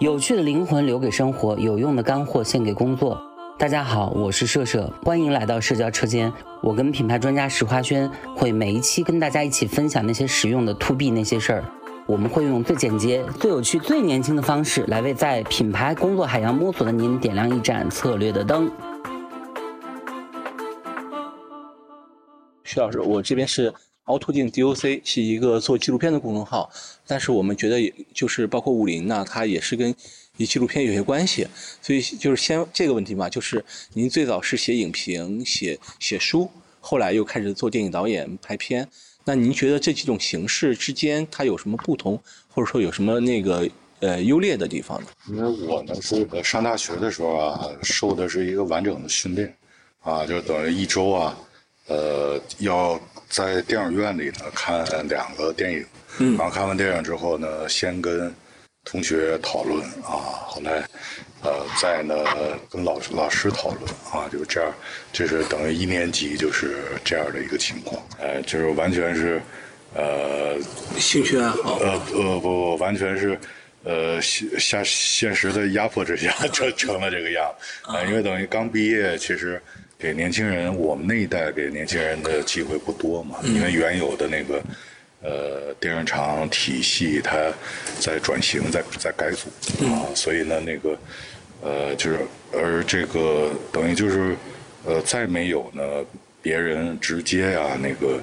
有趣的灵魂留给生活，有用的干货献给工作。大家好，我是社社，欢迎来到社交车间。我跟品牌专家石花轩会每一期跟大家一起分享那些实用的 to B 那些事儿。我们会用最简洁、最有趣、最年轻的方式来为在品牌工作海洋摸索的您点亮一盏策略的灯。徐老师，我这边是。凹凸镜 DOC 是一个做纪录片的公众号，但是我们觉得，就是包括武林呢，它也是跟纪录片有些关系，所以就是先这个问题嘛，就是您最早是写影评、写写书，后来又开始做电影导演、拍片，那您觉得这几种形式之间它有什么不同，或者说有什么那个呃优劣的地方呢？因为我呢是上大学的时候啊，受的是一个完整的训练，啊，就等于一周啊，呃要。在电影院里呢看两个电影，然后看完电影之后呢，先跟同学讨论啊，后来呃再呢跟老师老师讨论啊，就这样，就是等于一年级就是这样的一个情况，哎，就是完全是呃兴趣爱好，呃呃不不完全是呃现现现实的压迫之下成成了这个样，啊，因为等于刚毕业，其实。给年轻人，我们那一代给年轻人的机会不多嘛，因为原有的那个，呃，电影厂体系它在转型，在在改组啊，所以呢，那个，呃，就是而这个等于就是，呃，再没有呢，别人直接呀那个，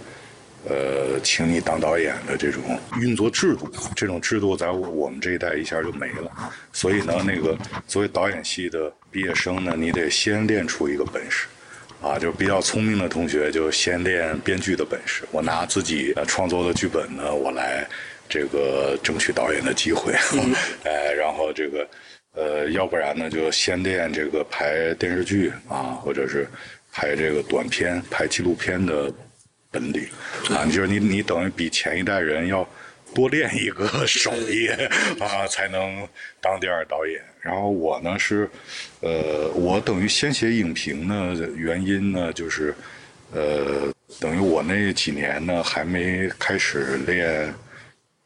呃，请你当导演的这种运作制度，这种制度在我们这一代一下就没了，所以呢，那个作为导演系的毕业生呢，你得先练出一个本事。啊，就是比较聪明的同学，就先练编剧的本事。我拿自己创作的剧本呢，我来这个争取导演的机会。哎，然后这个呃，要不然呢，就先练这个拍电视剧啊，或者是拍这个短片、拍纪录片的本领啊。就是你你等于比前一代人要。多练一个 手艺啊，才能当第二导演。然后我呢是，呃，我等于先写影评呢，原因呢就是，呃，等于我那几年呢还没开始练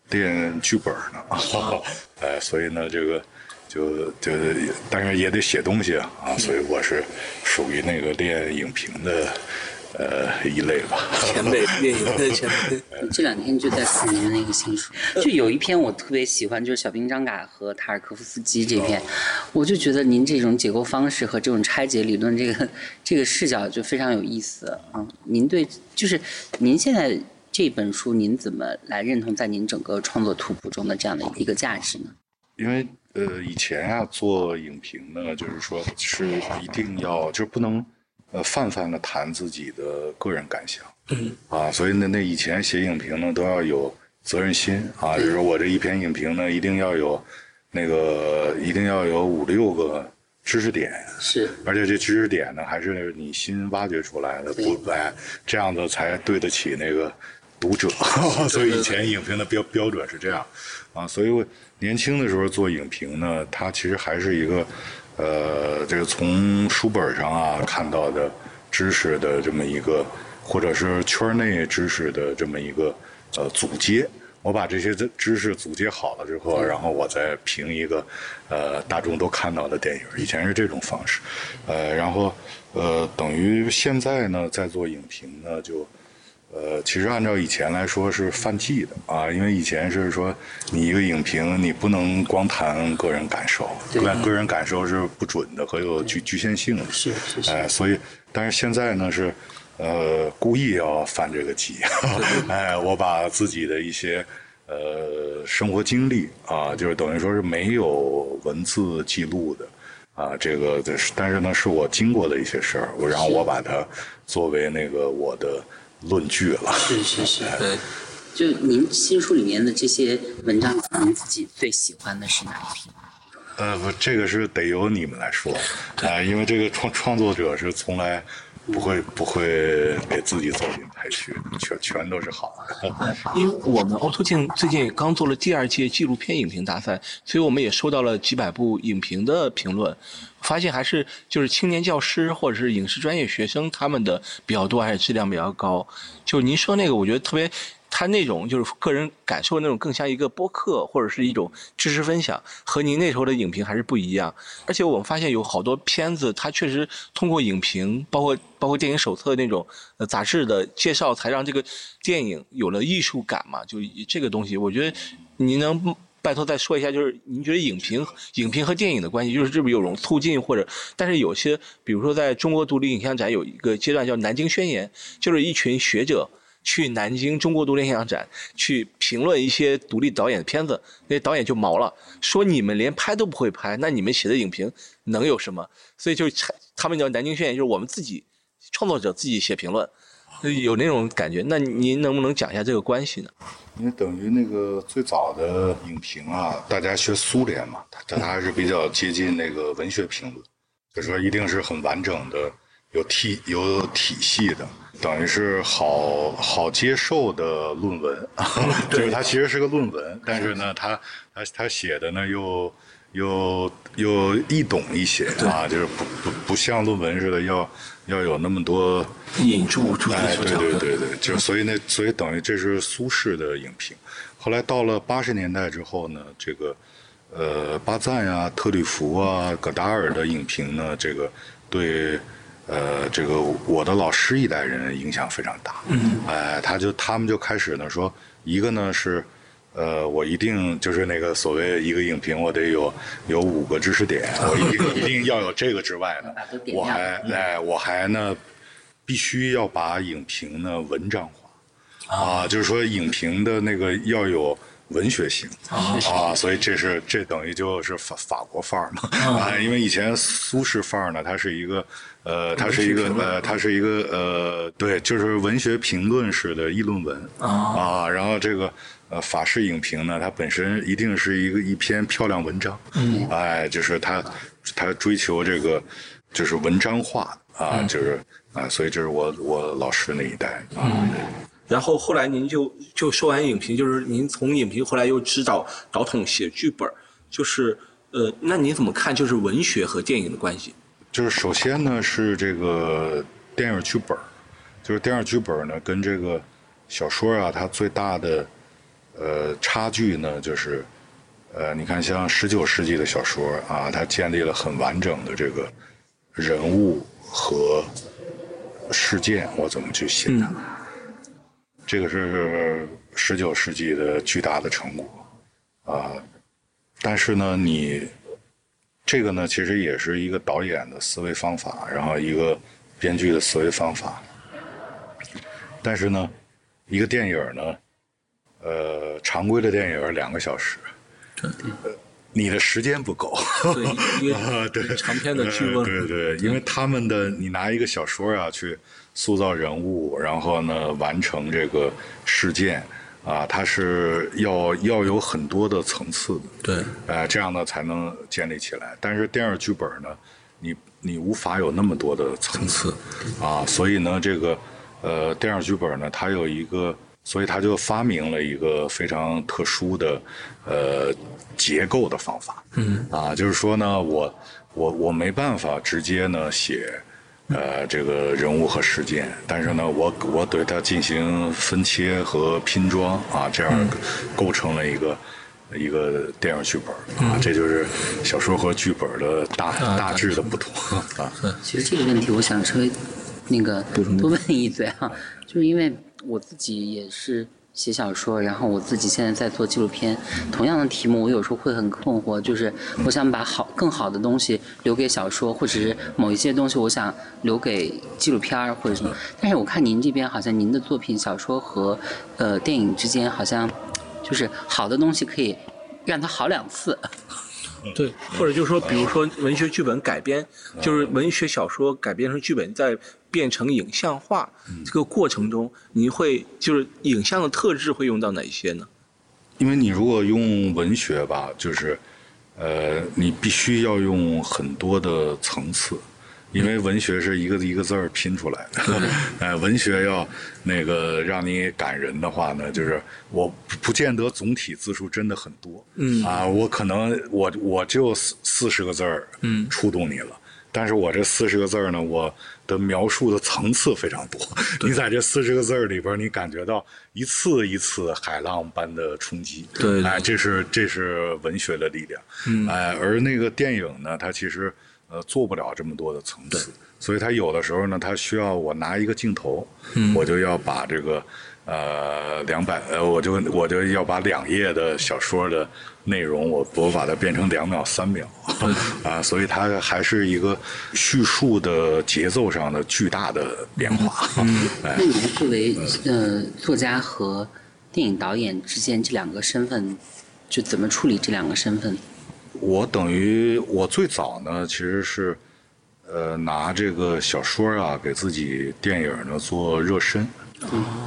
练剧本呢，哎，所以呢这个就就，但是也得写东西啊，所以我是属于那个练影评的。呃，一类吧，前辈，电影的前辈。这两天就在看您的那个新书，就有一篇我特别喜欢，就是小兵张嘎和塔尔科夫斯基这篇，我就觉得您这种解构方式和这种拆解理论，这个这个视角就非常有意思啊。您对，就是您现在这本书，您怎么来认同在您整个创作图谱中的这样的一个价值呢？因为呃，以前啊做影评呢，就是说是一定要，就是不能。呃，泛泛的谈自己的个人感想，嗯，啊，所以那，那以前写影评呢，都要有责任心啊，就是我这一篇影评呢，一定要有那个，一定要有五六个知识点，是，而且这知识点呢，还是你新挖掘出来的，不，哎，这样子才对得起那个读者，所以以前影评的标标准是这样，啊，所以我年轻的时候做影评呢，它其实还是一个。呃，这个从书本上啊看到的知识的这么一个，或者是圈内知识的这么一个呃组接，我把这些知识组接好了之后，然后我再评一个呃大众都看到的电影。以前是这种方式，呃，然后呃等于现在呢在做影评呢就。呃，其实按照以前来说是犯忌的啊，因为以前是说你一个影评你不能光谈个人感受，对，个人感受是不准的和有局局限性的，是是是，哎，所以但是现在呢是，呃，故意要犯这个忌，哎，我把自己的一些呃生活经历啊，就是等于说是没有文字记录的啊，这个但是呢是我经过的一些事儿，我然后我把它作为那个我的。论据了，是是是，对，就您新书里面的这些文章，您自己最喜欢的是哪一篇？呃，不，这个是得由你们来说，啊，因为这个创创作者是从来不会不会给自己走进排序，全全都是好的。因为我们凹凸镜最近刚做了第二届纪录片影评大赛，所以我们也收到了几百部影评的评论。发现还是就是青年教师或者是影视专业学生他们的比较多，还是质量比较高。就您说那个，我觉得特别它那种就是个人感受那种更像一个播客或者是一种知识分享，和您那时候的影评还是不一样。而且我们发现有好多片子，它确实通过影评，包括包括电影手册那种呃杂志的介绍，才让这个电影有了艺术感嘛。就这个东西，我觉得您能。拜托再说一下，就是您觉得影评、影评和电影的关系，就是是不是有种促进或者？但是有些，比如说在中国独立影像展有一个阶段叫南京宣言，就是一群学者去南京中国独立影像展去评论一些独立导演的片子，那些导演就毛了，说你们连拍都不会拍，那你们写的影评能有什么？所以就他们叫南京宣言，就是我们自己创作者自己写评论。有那种感觉，那您能不能讲一下这个关系呢？因为等于那个最早的影评啊，大家学苏联嘛，但它还是比较接近那个文学评论，就说一定是很完整的、有体有体系的，等于是好好接受的论文。就是它其实是个论文，但是呢，它它它写的呢又又又易懂一些啊，就是不不不像论文似的要。要有那么多引注，哎，对对对对，就所以那所以等于这是苏轼的影评。后来到了八十年代之后呢，这个呃巴赞呀、特吕弗啊、戈达尔的影评呢，这个对呃这个我的老师一代人影响非常大。嗯，哎，他就他们就开始呢说，一个呢是。呃，我一定就是那个所谓一个影评，我得有有五个知识点，我一定一定要有这个之外呢，我还哎，我还呢，必须要把影评呢文章化，啊，就是说影评的那个要有文学性啊，所以这是这等于就是法法国范儿嘛啊，因为以前苏式范儿呢，它是一个呃，它是一个呃，它是一个呃，对，就是文学评论式的议论文啊，然后这个。呃，法式影评呢，它本身一定是一个一篇漂亮文章，嗯，哎，就是它，它追求这个，就是文章化啊，就是啊，所以这是我我老师那一代啊。然后后来您就就说完影评，就是您从影评后来又指导导统写剧本，就是呃，那您怎么看就是文学和电影的关系？就是首先呢是这个电影剧本，就是电影剧本呢跟这个小说啊，它最大的。呃，差距呢，就是，呃，你看，像十九世纪的小说啊，它建立了很完整的这个人物和事件，我怎么去写它？这个是十九世纪的巨大的成果啊。但是呢，你这个呢，其实也是一个导演的思维方法，然后一个编剧的思维方法。但是呢，一个电影呢？呃，常规的电影两个小时，对，你的时间不够，对，对，长篇的剧本，对对，因为他们的你拿一个小说啊去塑造人物，然后呢完成这个事件啊，它是要要有很多的层次的，对，呃，这样呢才能建立起来。但是电影剧本呢，你你无法有那么多的层次啊，所以呢，这个呃电影剧本呢，它有一个。所以他就发明了一个非常特殊的，呃，结构的方法。嗯，啊，就是说呢，我我我没办法直接呢写，呃，这个人物和事件，但是呢，我我对它进行分切和拼装啊，这样构成了一个一个电影剧本啊，这就是小说和剧本的大大致的不同。啊。其实这个问题，我想稍微那个多问一嘴啊，就是因为。我自己也是写小说，然后我自己现在在做纪录片。同样的题目，我有时候会很困惑，就是我想把好更好的东西留给小说，或者是某一些东西我想留给纪录片儿或者什么。但是我看您这边好像您的作品小说和呃电影之间好像就是好的东西可以让它好两次。对，或者就是说，比如说文学剧本改编，就是文学小说改编成剧本再。变成影像化这个过程中，你会就是影像的特质会用到哪些呢？因为你如果用文学吧，就是，呃，你必须要用很多的层次，因为文学是一个一个字儿拼出来的。呃，文学要那个让你感人的话呢，就是我不见得总体字数真的很多。嗯啊，我可能我我就四四十个字儿，嗯，触动你了。但是我这四十个字儿呢，我的描述的层次非常多。你在这四十个字儿里边，你感觉到一次一次海浪般的冲击。对对哎，这是这是文学的力量。嗯，哎，而那个电影呢，它其实呃做不了这么多的层次，所以他有的时候呢，他需要我拿一个镜头，我就要把这个呃两百呃，我就我就要把两页的小说的内容，我我把它变成两秒三秒 啊，所以它还是一个叙述的节奏上的巨大的变化。哎那，你们作为呃作家和电影导演之间这两个身份，就怎么处理这两个身份？我等于我最早呢，其实是呃拿这个小说啊给自己电影呢做热身，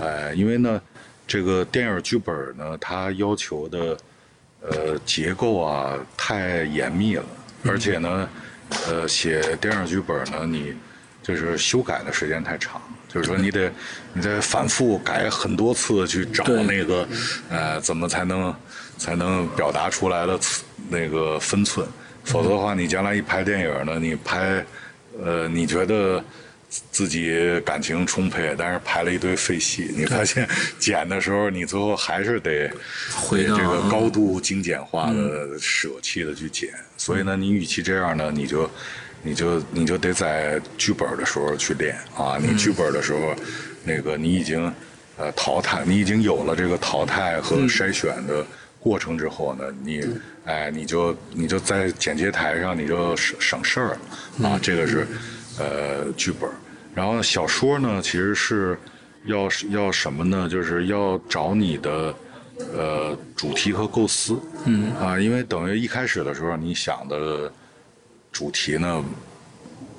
哎、因为呢这个电影剧本呢，它要求的呃结构啊太严密了，而且呢呃写电影剧本呢，你就是修改的时间太长。就是说，你得你得反复改很多次去找那个，呃，怎么才能才能表达出来的那个分寸？否则的话，你将来一拍电影呢，你拍，呃，你觉得自己感情充沛，但是拍了一堆废戏，你发现剪的时候，你最后还是得回这个高度精简化的、舍弃的去剪。所以呢，你与其这样呢，你就你就你就得在剧本的时候去练啊！你剧本的时候，那个你已经呃淘汰，你已经有了这个淘汰和筛选的过程之后呢，你哎你就你就在剪接台上你就省省事儿了啊！这个是呃剧本，然后小说呢其实是要要什么呢？就是要找你的。呃，主题和构思，嗯啊，因为等于一开始的时候，你想的主题呢，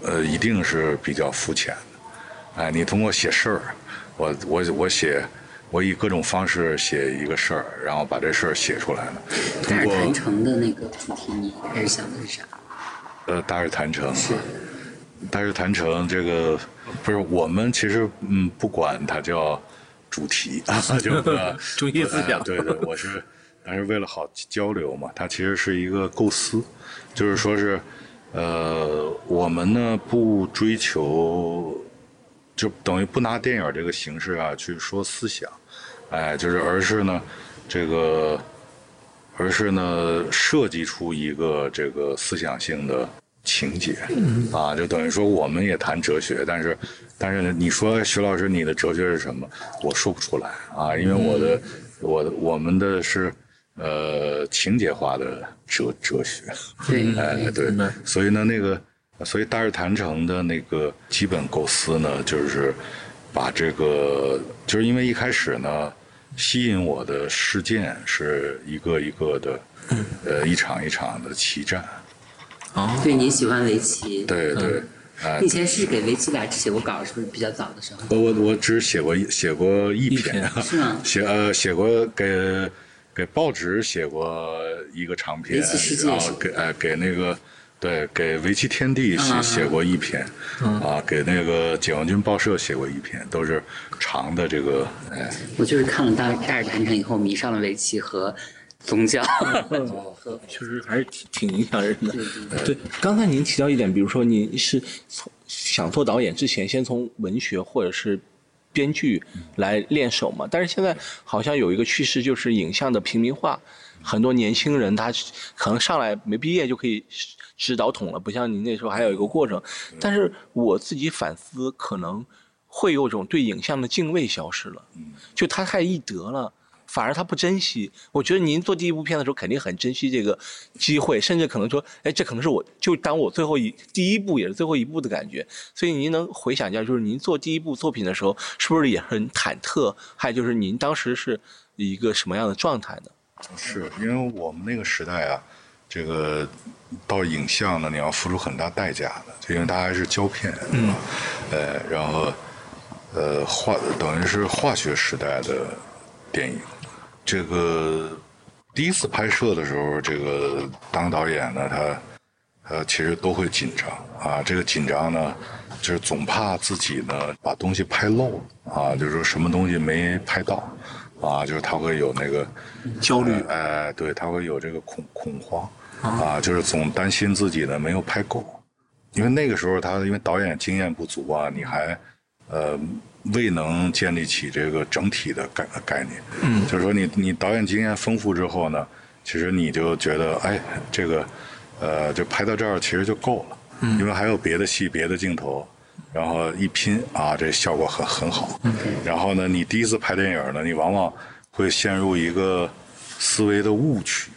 呃，一定是比较肤浅的。哎，你通过写事儿，我我我写，我以各种方式写一个事儿，然后把这事儿写出来了。通过大尔谈城的那个主题，你一开始想的是啥？呃，大日谈成，大日谈成这个不是我们其实嗯不管它叫主题啊，就是 中心思想呃对对，我是但是为了好交流嘛，它其实是一个构思，就是说是呃我们呢不追求，就等于不拿电影这个形式啊去说思想，哎，就是而是呢这个。而是呢，设计出一个这个思想性的情节，啊，就等于说我们也谈哲学，但是，但是你说徐老师你的哲学是什么？我说不出来啊，因为我的，我的我们的是呃情节化的哲哲学，对，哎，对所以呢，那个，所以大日坛城的那个基本构思呢，就是把这个，就是因为一开始呢，吸引我的事件是一个一个的，呃，一场一场的棋战，哦，对你喜欢围棋，对对，以前是给围棋杂志写过稿，是不是比较早的时候？我我我只写过一写过一一篇，是吗？写呃写过给给报纸写过一个长篇围棋世界然后给呃给那个对给围棋天地写啊写过一篇，啊给那个解放军报社写过一篇，都是长的这个哎我就是看了大大尔谈城以后，迷上了围棋和宗教。确实还是挺挺影响人的。对，刚才您提到一点，比如说您是从想做导演之前，先从文学或者是编剧来练手嘛。但是现在好像有一个趋势，就是影像的平民化，很多年轻人他可能上来没毕业就可以指导筒了，不像您那时候还有一个过程。但是我自己反思，可能会有种对影像的敬畏消失了，就他太易得了。反而他不珍惜。我觉得您做第一部片的时候，肯定很珍惜这个机会，甚至可能说，哎，这可能是我就当我最后一第一部也是最后一部的感觉。所以您能回想一下，就是您做第一部作品的时候，是不是也很忐忑？还有就是您当时是一个什么样的状态呢？是因为我们那个时代啊，这个到影像呢，你要付出很大代价的，就因为它还是胶片，嗯，呃，然后呃化等于是化学时代的电影。这个第一次拍摄的时候，这个当导演呢，他呃其实都会紧张。啊。这个紧张呢，就是总怕自己呢把东西拍漏啊，就是说什么东西没拍到。啊，就是他会有那个焦虑。哎、对，他会有这个恐恐慌。啊，就是总担心自己呢没有拍够。因为那个时候他因为导演经验不足啊，你还呃未能建立起这个整体的概概念。嗯，就是说你你导演经验丰富之后呢，其实你就觉得哎这个呃就拍到这儿其实就够了，嗯，因为还有别的戏别的镜头。然后一拼啊，这效果很很好。然后呢，你第一次拍电影呢，你往往会陷入一个思维的误区，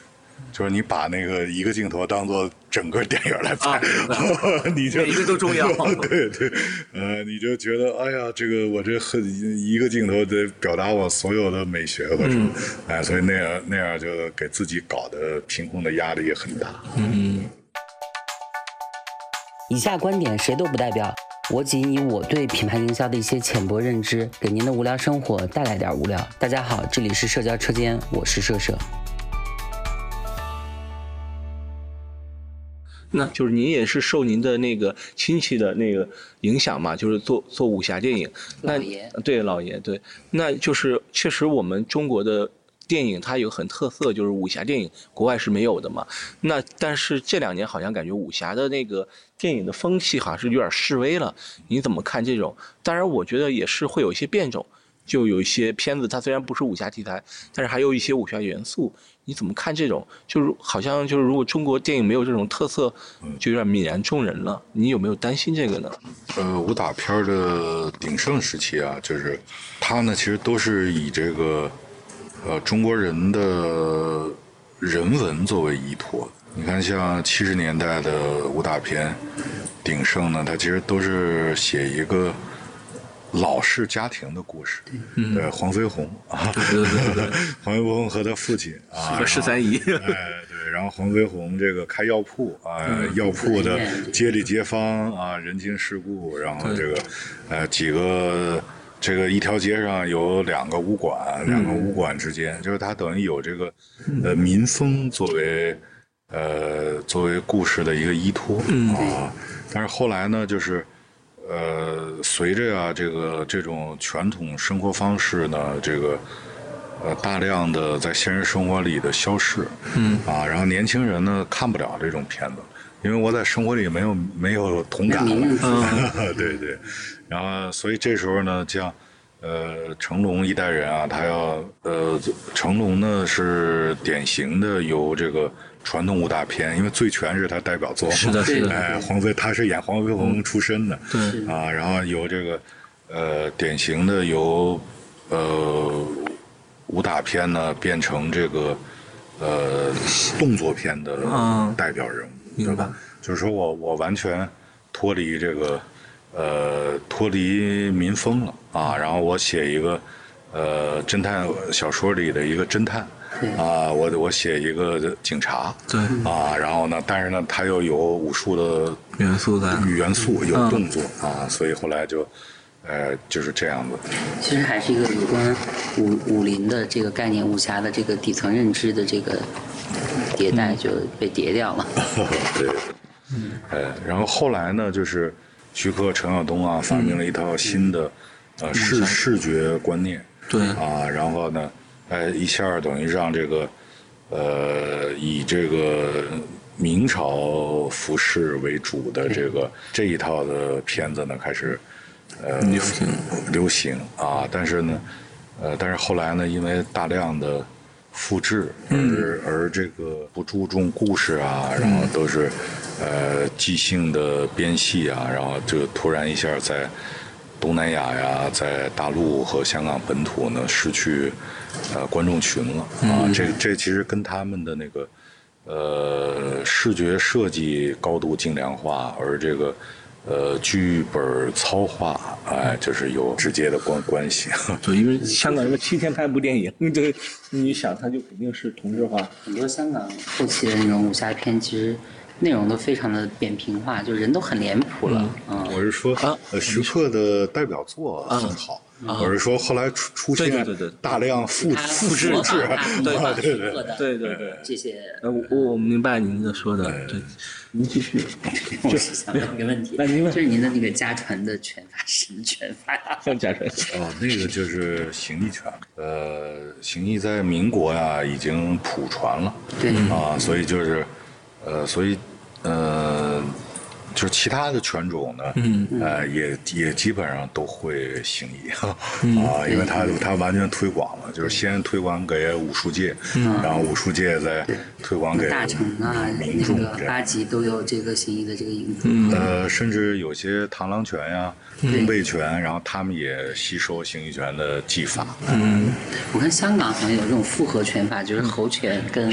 就是你把那个一个镜头当做整个电影来拍，你就每一个都重要 对对，呃，你就觉得哎呀，这个我这很一个镜头得表达我所有的美学和什么，哎，所以那样那样就给自己搞得凭空的压力也很大。嗯，以下观点谁都不代表，我仅以我对品牌营销的一些浅薄认知，给您的无聊生活带来点无聊。大家好，这里是社交车间，我是社社。那就是您也是受您的那个亲戚的那个影响嘛，就是做做武侠电影。那老爷对老爷对，那就是确实我们中国的电影它有很特色，就是武侠电影国外是没有的嘛。那但是这两年好像感觉武侠的那个电影的风气好像是有点示威了。你怎么看这种？当然，我觉得也是会有一些变种。就有一些片子，它虽然不是武侠题材，但是还有一些武侠元素。你怎么看这种？就是好像就是如果中国电影没有这种特色，就有点泯然众人了。你有没有担心这个呢？呃，武打片的鼎盛时期啊，就是它呢，其实都是以这个呃中国人的人文作为依托。你看，像七十年代的武打片鼎盛呢，它其实都是写一个老式家庭的故事。对，黄飞鸿啊，对对对，黄飞鸿和他父亲啊，和十三姨。哎，对，然后黄飞鸿这个开药铺啊，药铺的街里街坊啊，人情世故，然后这个呃几个这个一条街上有两个武馆，两个武馆之间，就是他等于有这个呃民风作为呃作为故事的一个依托啊，但是后来呢，就是。呃，随着啊、这个这种传统生活方式呢，这个呃大量的在现实生活里的消逝，嗯啊，然后年轻人呢看不了这种片子，因为我在生活里没有没有同感了，对对，然后所以这时候呢，像呃成龙一代人啊，他要呃成龙呢是典型的由这个。传统武打片，因为《醉拳》是他代表作，是的，是的。哎，黄飞他是演黄飞鸿出身的，对啊，然后由这个呃典型的由呃武打片呢变成这个呃动作片的代表人物，对吧？就是说我我完全脱离这个呃脱离民风了啊，然后我写一个呃侦探小说里的一个侦探。啊，我我写一个警察，对啊，然后呢，但是呢，他又有武术的元素在，元素有动作啊，所以后来就，呃，就是这样子。其实还是一个有关武武林的这个概念、武侠的这个底层认知的这个迭代就被叠掉了。对，嗯，呃，然后后来呢，就是徐克、陈晓东啊，发明了一套新的呃视视觉观念，对啊，然后呢。哎，一下等于让这个，呃，以这个明朝服饰为主的这个这一套的片子呢，开始呃流行流行啊。但是呢，呃，但是后来呢，因为大量的复制，而而这个不注重故事啊，然后都是呃即兴的编戏啊，然后就突然一下在东南亚呀，在大陆和香港本土呢失去。呃，观众群了啊，这这其实跟他们的那个呃视觉设计高度精良化，而这个呃剧本糙化，哎，就是有直接的关关系。对，因为香港什么七天拍一部电影，这个你想，它就肯定是同质化。很多香港后期的那种武侠片，其实内容都非常的扁平化，就人都很脸谱了。嗯，我是说，呃，徐克的代表作很好。我是说，后来出出现大量复复制制，对对对。对对对，这些呃，我我明白您的说的，对，您继续。我是想问一个问题，就是您的那个家传的拳法是什么拳法呀？家传。哦，那个就是形意拳，呃，形意在民国呀已经普传了，对。啊，所以就是呃，所以呃。就是其他的犬种呢，嗯呃，也也基本上都会行医嗯啊，因为它它完全推广了，就是先推广给武术界，嗯然后武术界再推广给大成啊，民众那个。八级都有这个行医的这个影子。嗯呃，甚至有些螳螂拳呀、弓背拳，然后他们也吸收行医拳的技法。嗯我看香港好像有这种复合拳法，就是猴拳跟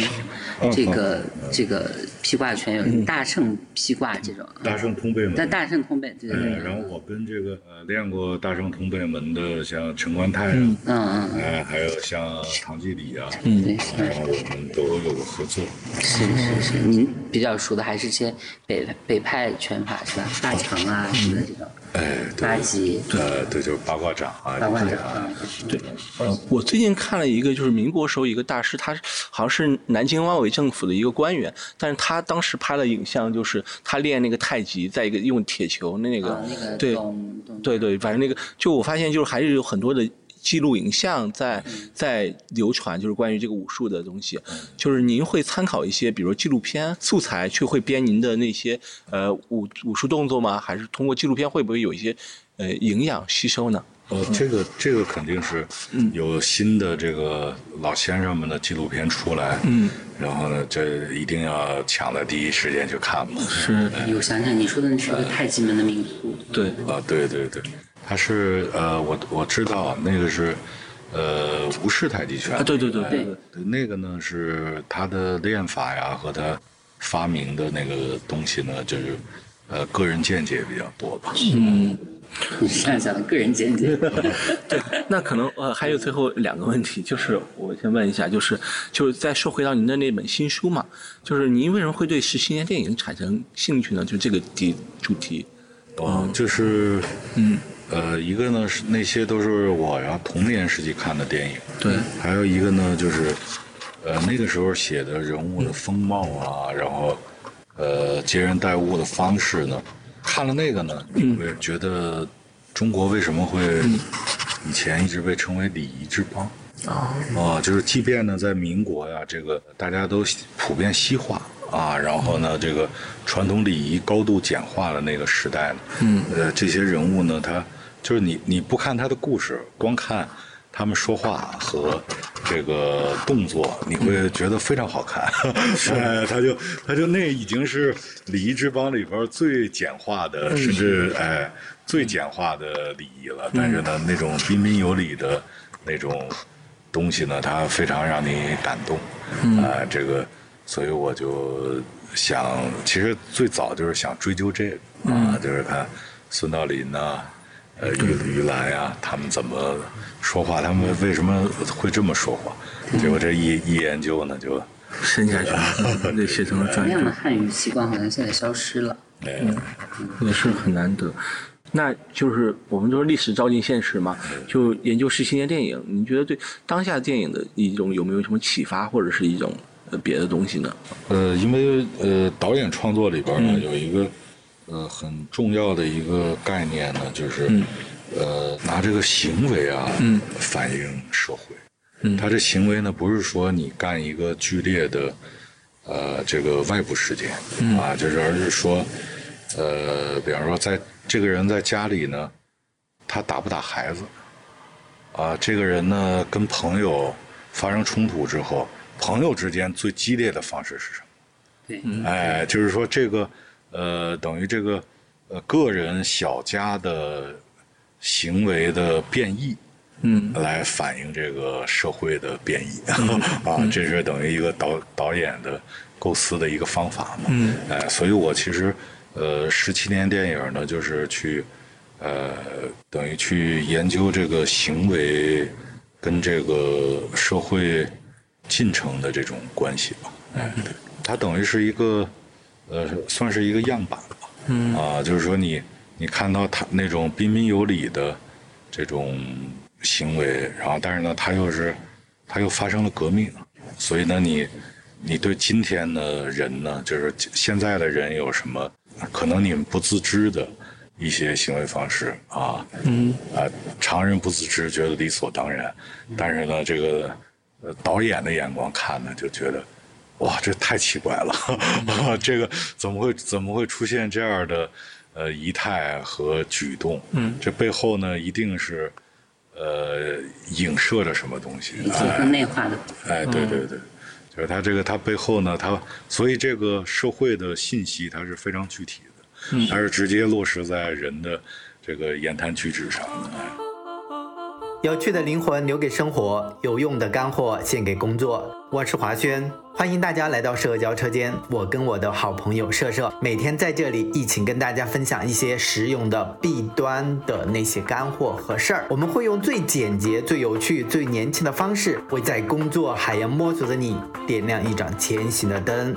这个这个披挂拳有大圣披挂这种。大圣通背门，但大圣通背，对对呃，对。然后我跟这个呃练过大圣通背门的，像陈观泰啊，嗯嗯，哎，还有像唐季礼啊，嗯，然后我们都有过合作。是是是，您比较熟的还是些北北派拳法是吧？大强啊什么的这种，哎，对八级、呃，对，就是八卦掌啊，八卦掌这些啊啊，对，呃，我最近看了一个，就是民国时候一个大师，他是好像是南京汪伪政府的一个官员，但是他当时拍了影像，就是他练那个太极，在一个用铁球那个，啊那个对对对，反正那个就我发现就是还是有很多的。记录影像在在流传，就是关于这个武术的东西，就是您会参考一些，比如纪录片素材，去会编您的那些呃武武术动作吗？还是通过纪录片会不会有一些呃营养吸收呢？呃，这个这个肯定是有新的这个老先生们的纪录片出来，嗯，然后呢，这一定要抢在第一时间去看嘛。是，有想想你说的是个太极门的民俗，对，啊，对对对，他是呃，我我知道那个是呃吴氏太极拳啊，对对对对对。那个呢是他的练法呀和他发明的那个东西呢，就是呃个人见解比较多吧。嗯，你想想个人见解，对，那可能呃还有最后两个问题，就是我先问一下，就是就是再说回到您的那本新书嘛，就是您为什么会对十七年电影产生兴趣呢？就这个题主题，哦，就是嗯，呃，一个呢是那些都是我呀童年时期看的电影，对，还有一个呢就是呃那个时候写的人物的风貌啊，然后呃接人待物的方式呢，看了那个呢，你会觉得中国为什么会以前一直被称为礼仪之邦？啊，就是即便呢，在民国呀，这个大家都普遍西化啊，然后呢，这个传统礼仪高度简化的那个时代呢，嗯，呃，这些人物呢，他就是你你不看他的故事，光看他们说话和这个动作，你会觉得非常好看。哎，他就他就那已经是礼仪之邦里边最简化的，甚至哎最简化的礼仪了。但是呢，那种彬彬有礼的那种东西呢，它非常让你感动。啊、这个，所以我就想，其实最早就是想追究这个啊，就是看孙道临呐、呃，于于兰呀，他们怎么说话，他们为什么会这么说话？结果这一一研究呢，就深下去了，那，写成了专著同样的，汉语习惯好像现在消失了。嗯，也是很难得。那就是我们都是历史照进现实嘛，就研究十七年电影，你觉得对当下电影的一种有没有什么启发，或者是一种呃别的东西呢？呃，因为呃，导演创作里边呢、有一个呃很重要的一个概念呢，就是、呃拿这个行为啊、嗯反映社会。嗯他这行为呢，不是说你干一个剧烈的呃这个外部事件、啊，就是而是说呃，比方说在这个人在家里呢，他打不打孩子？啊，这个人呢跟朋友发生冲突之后，朋友之间最激烈的方式是什么？对，哎，就是说这个呃，等于这个呃个人小家的行为的变异，嗯来反映这个社会的变异 啊，这是等于一个导导演的构思的一个方法嘛。嗯，哎，所以我其实呃十七年电影呢，就是去呃等于去研究这个行为跟这个社会进程的这种关系吧。哎，对，它等于是一个呃算是一个样板吧。嗯。啊，就是说你你看到他那种彬彬有礼的这种行为，然后但是呢，他又是他又发生了革命，所以呢，你你对今天的人呢，就是现在的人有什么可能你们不自知的一些行为方式啊，嗯。啊，常人不自知，觉得理所当然，但是呢，这个呃导演的眼光看呢，就觉得哇，这太奇怪了，这个怎么会怎么会出现这样的呃仪态和举动？嗯，这背后呢一定是呃影射着什么东西，结合内化的。哎，对对对，就是它这个它背后呢，它所以这个社会的信息它是非常具体的，它是直接落实在人的这个言谈举止上的。有趣的灵魂留给生活，有用的干货献给工作。我是华轩，欢迎大家来到社交车间。我跟我的好朋友社社每天在这里一起跟大家分享一些实用的弊端的那些干货和事儿。我们会用最简洁、最有趣、最年轻的方式，为在工作海洋摸索的你点亮一盏前行的灯。